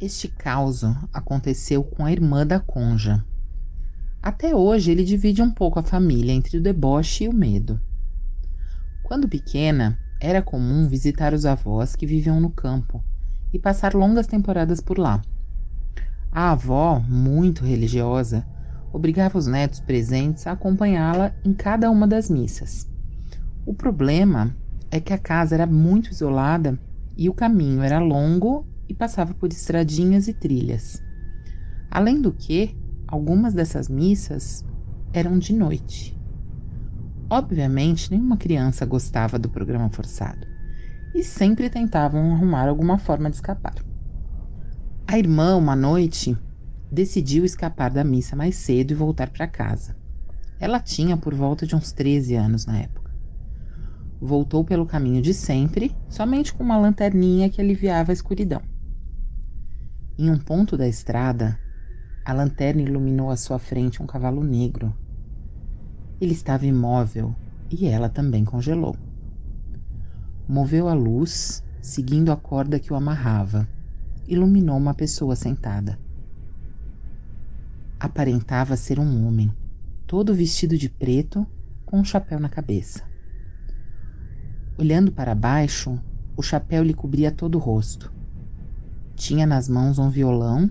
Este caos aconteceu com a irmã da Conja. Até hoje ele divide um pouco a família entre o deboche e o medo. Quando pequena, era comum visitar os avós que viviam no campo e passar longas temporadas por lá. A avó, muito religiosa, obrigava os netos presentes a acompanhá-la em cada uma das missas. O problema é que a casa era muito isolada e o caminho era longo e passava por estradinhas e trilhas. Além do que, algumas dessas missas eram de noite. Obviamente, nenhuma criança gostava do programa forçado e sempre tentavam arrumar alguma forma de escapar. A irmã, uma noite, decidiu escapar da missa mais cedo e voltar para casa. Ela tinha por volta de uns 13 anos na época. Voltou pelo caminho de sempre, somente com uma lanterninha que aliviava a escuridão. Em um ponto da estrada, a lanterna iluminou à sua frente um cavalo negro. Ele estava imóvel e ela também congelou. Moveu a luz, seguindo a corda que o amarrava. Iluminou uma pessoa sentada. Aparentava ser um homem, todo vestido de preto, com um chapéu na cabeça. Olhando para baixo, o chapéu lhe cobria todo o rosto. Tinha nas mãos um violão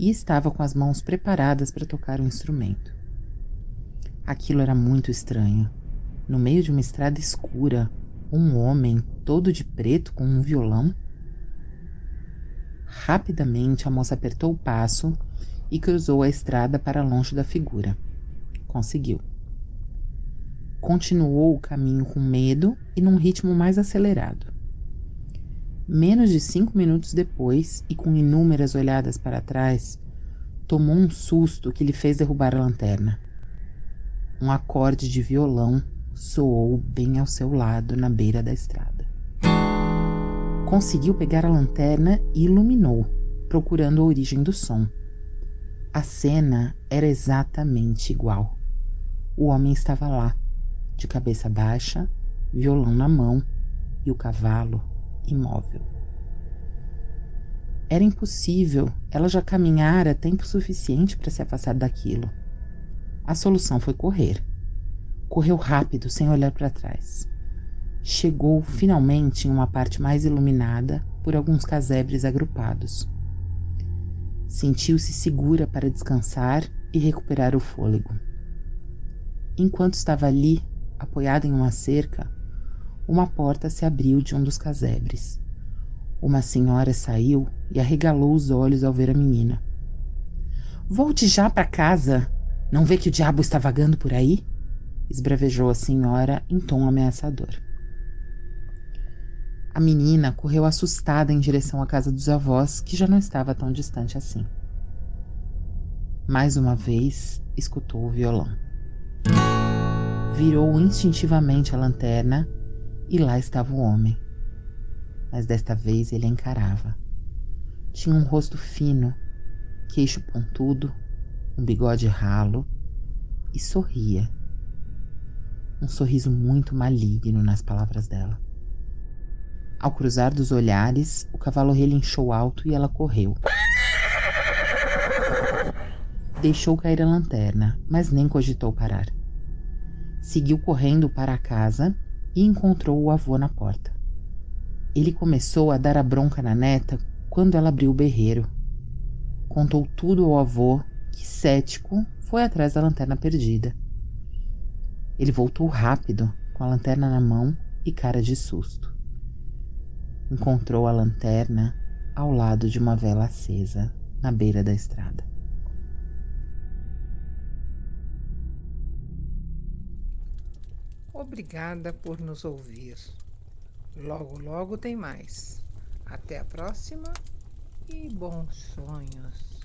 e estava com as mãos preparadas para tocar o um instrumento. Aquilo era muito estranho. No meio de uma estrada escura, um homem todo de preto com um violão. Rapidamente a moça apertou o passo e cruzou a estrada para longe da figura. Conseguiu. Continuou o caminho com medo e num ritmo mais acelerado. Menos de cinco minutos depois, e com inúmeras olhadas para trás, tomou um susto que lhe fez derrubar a lanterna. Um acorde de violão soou bem ao seu lado na beira da estrada. Conseguiu pegar a lanterna e iluminou, procurando a origem do som. A cena era exatamente igual. O homem estava lá, de cabeça baixa, violão na mão e o cavalo imóvel. Era impossível, ela já caminhara tempo suficiente para se afastar daquilo. A solução foi correr. Correu rápido, sem olhar para trás. Chegou finalmente em uma parte mais iluminada por alguns casebres agrupados. Sentiu-se segura para descansar e recuperar o fôlego. Enquanto estava ali, apoiada em uma cerca, uma porta se abriu de um dos casebres. Uma senhora saiu e arregalou os olhos ao ver a menina. Volte já para casa! Não vê que o diabo está vagando por aí? esbravejou a senhora em tom ameaçador. A menina correu assustada em direção à casa dos avós, que já não estava tão distante assim. Mais uma vez, escutou o violão. Virou instintivamente a lanterna e lá estava o homem. Mas desta vez ele a encarava. Tinha um rosto fino, queixo pontudo, um bigode ralo e sorria. Um sorriso muito maligno nas palavras dela. Ao cruzar dos olhares, o cavalo relinchou alto e ela correu. Deixou cair a lanterna, mas nem cogitou parar. Seguiu correndo para a casa e encontrou o avô na porta. Ele começou a dar a bronca na neta quando ela abriu o berreiro. Contou tudo ao avô, que cético foi atrás da lanterna perdida. Ele voltou rápido, com a lanterna na mão e cara de susto. Encontrou a lanterna ao lado de uma vela acesa na beira da estrada. Obrigada por nos ouvir. Logo, logo tem mais. Até a próxima e bons sonhos.